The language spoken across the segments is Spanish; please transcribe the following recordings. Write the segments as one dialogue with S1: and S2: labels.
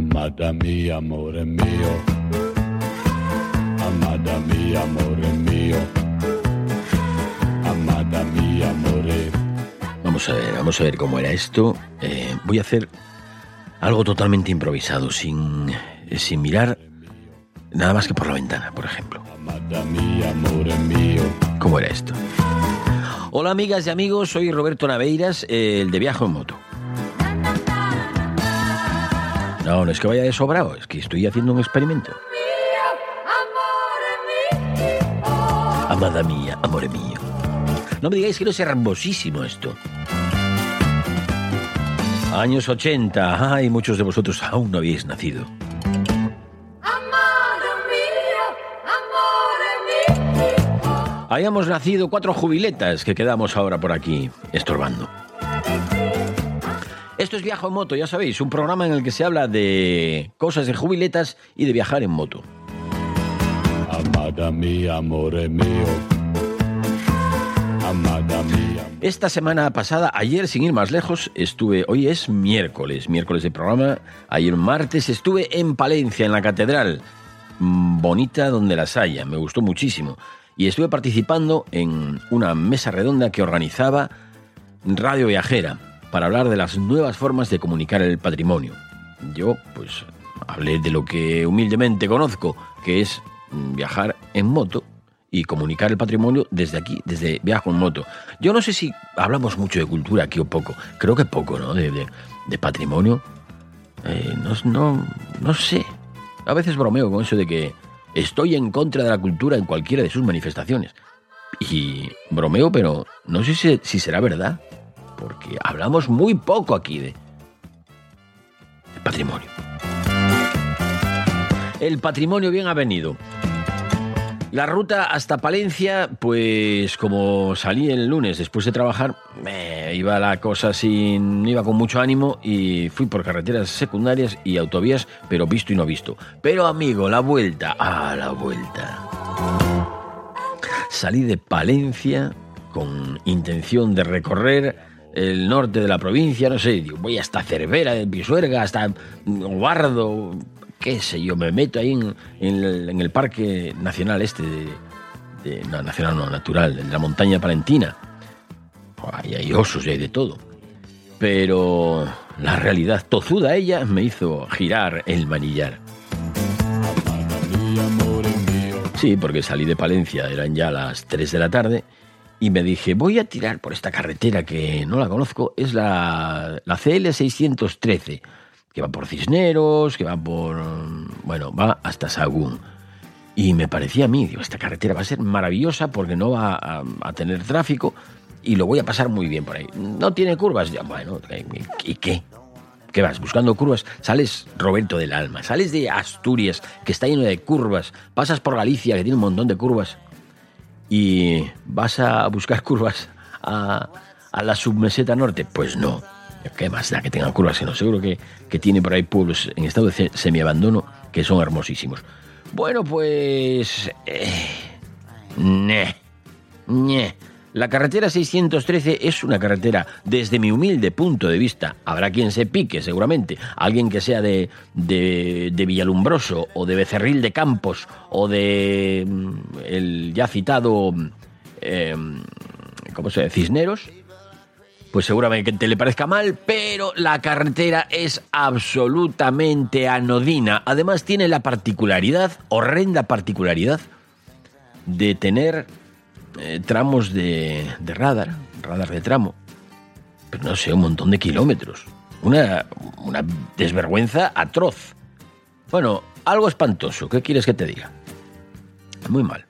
S1: Amada mía, amore mío. Amada mía, amore mío. Amada mía, amore.
S2: Vamos a ver, vamos a ver cómo era esto. Eh, voy a hacer algo totalmente improvisado, sin, sin mirar nada más que por la ventana, por ejemplo. ¿Cómo era esto? Hola amigas y amigos, soy Roberto Naveiras, el de Viajo en Moto. No, no es que vaya de sobrado, es que estoy haciendo un experimento. Amada mía, amore mío. No me digáis que no es hermosísimo esto. Años 80, ay, muchos de vosotros aún no habéis nacido. Hayamos nacido cuatro jubiletas que quedamos ahora por aquí, estorbando. Esto es Viajo en Moto, ya sabéis, un programa en el que se habla de cosas de jubiletas y de viajar en moto.
S1: Amada mía, amore mío. Amada mía.
S2: Esta semana pasada, ayer sin ir más lejos, estuve, hoy es miércoles, miércoles de programa, ayer martes estuve en Palencia, en la catedral, mm, bonita donde las haya, me gustó muchísimo. Y estuve participando en una mesa redonda que organizaba Radio Viajera para hablar de las nuevas formas de comunicar el patrimonio. Yo, pues, hablé de lo que humildemente conozco, que es mm, viajar en moto y comunicar el patrimonio desde aquí, desde Viajo en Moto. Yo no sé si hablamos mucho de cultura aquí o poco, creo que poco, ¿no? De, de- patrimonio. Eh, no, no, no sé. A veces bromeo con eso de que estoy en contra de la cultura en cualquiera de sus manifestaciones. Y bromeo, pero no sé si, si será verdad, porque hablamos muy poco aquí de, patrimonio. El patrimonio bien avenido. La ruta hasta Palencia, pues como salí el lunes después de trabajar, me iba la cosa sin. iba con mucho ánimo y fui por carreteras secundarias y autovías, pero visto y no visto. Pero amigo, la vuelta, ah, la vuelta. Salí de Palencia con intención de recorrer el norte de la provincia, no sé, digo, voy hasta Cervera, de Pisuerga, hasta Guardo, qué sé yo, me meto ahí en, el, Parque Nacional este de, no, nacional no, natural, de la montaña palentina. Ahí hay osos y hay de todo. Pero la realidad tozuda ella me hizo girar el manillar. Sí, porque salí de Palencia, eran ya las 3 de la tarde, y me dije, voy a tirar por esta carretera que no la conozco, es la, la CL 613, que va por Cisneros, que va por... bueno, va hasta Sagún. Y me parecía a mí, digo, esta carretera va a ser maravillosa porque no va a, a tener tráfico y lo voy a pasar muy bien por ahí. No tiene curvas, ya, bueno, ¿y qué? ¿Qué vas? Buscando curvas. Sales Roberto del Alma, sales de Asturias, que está lleno de curvas, pasas por Galicia, que tiene un montón de curvas, y vas a buscar curvas a, a la submeseta norte. Pues no. ¿Qué más da que tengan curvas? Que no, seguro que, que tiene por ahí pueblos en estado de semiabandono que son hermosísimos. Bueno, pues... Eh, ne, ne. La carretera 613 es una carretera, desde mi humilde punto de vista, habrá quien se pique seguramente, alguien que sea de, de, de Villalumbroso o de Becerril de Campos o de mm, el ya citado eh, ¿cómo se llama? Cisneros, pues seguramente que te le parezca mal, pero la carretera es absolutamente anodina. Además tiene la particularidad, horrenda particularidad, de tener eh, tramos de, de radar, radar de tramo, pero no sé, un montón de kilómetros. Una, una desvergüenza atroz. Bueno, algo espantoso, ¿qué quieres que te diga? Muy mal.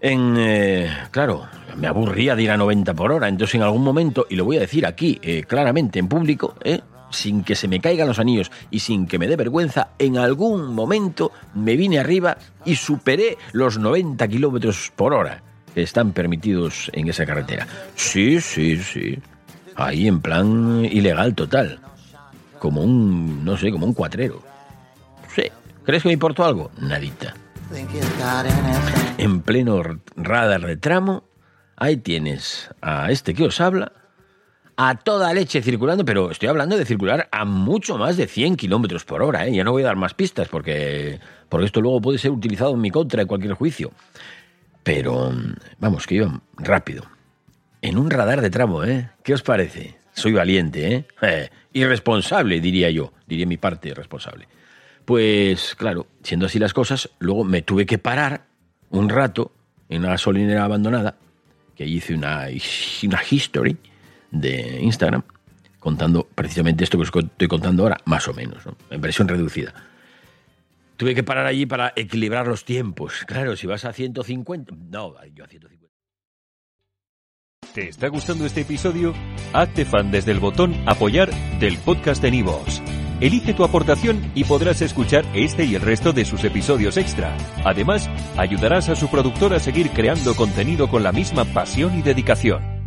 S2: En, eh, claro, me aburría de ir a 90 por hora, entonces en algún momento, y lo voy a decir aquí eh, claramente en público, eh, sin que se me caigan los anillos y sin que me dé vergüenza, en algún momento me vine arriba y superé los 90 kilómetros por hora que están permitidos en esa carretera. Sí, sí, sí. Ahí en plan ilegal total. Como un, no sé, como un cuatrero. Sí. ¿Crees que me importó algo? Nadita. En pleno radar de tramo, ahí tienes a este que os habla, a toda leche circulando, pero estoy hablando de circular a mucho más de 100 kilómetros por hora, ¿eh? Ya no voy a dar más pistas porque, porque esto luego puede ser utilizado en mi contra en cualquier juicio. Pero, vamos, que iba rápido. En un radar de tramo, ¿eh? ¿Qué os parece? Soy valiente, ¿eh? eh irresponsable, diría yo, diría mi parte responsable. Pues claro, siendo así las cosas, luego me tuve que parar un rato en una gasolinera abandonada, que allí hice una, una history de Instagram, contando precisamente esto que os estoy contando ahora, más o menos, ¿no? en versión reducida. Tuve que parar allí para equilibrar los tiempos. Claro, si vas a 150... No, yo a 150.
S3: ¿Te está gustando este episodio? Hazte fan desde el botón Apoyar del podcast de Nivos. Elige tu aportación y podrás escuchar este y el resto de sus episodios extra. Además, ayudarás a su productor a seguir creando contenido con la misma pasión y dedicación.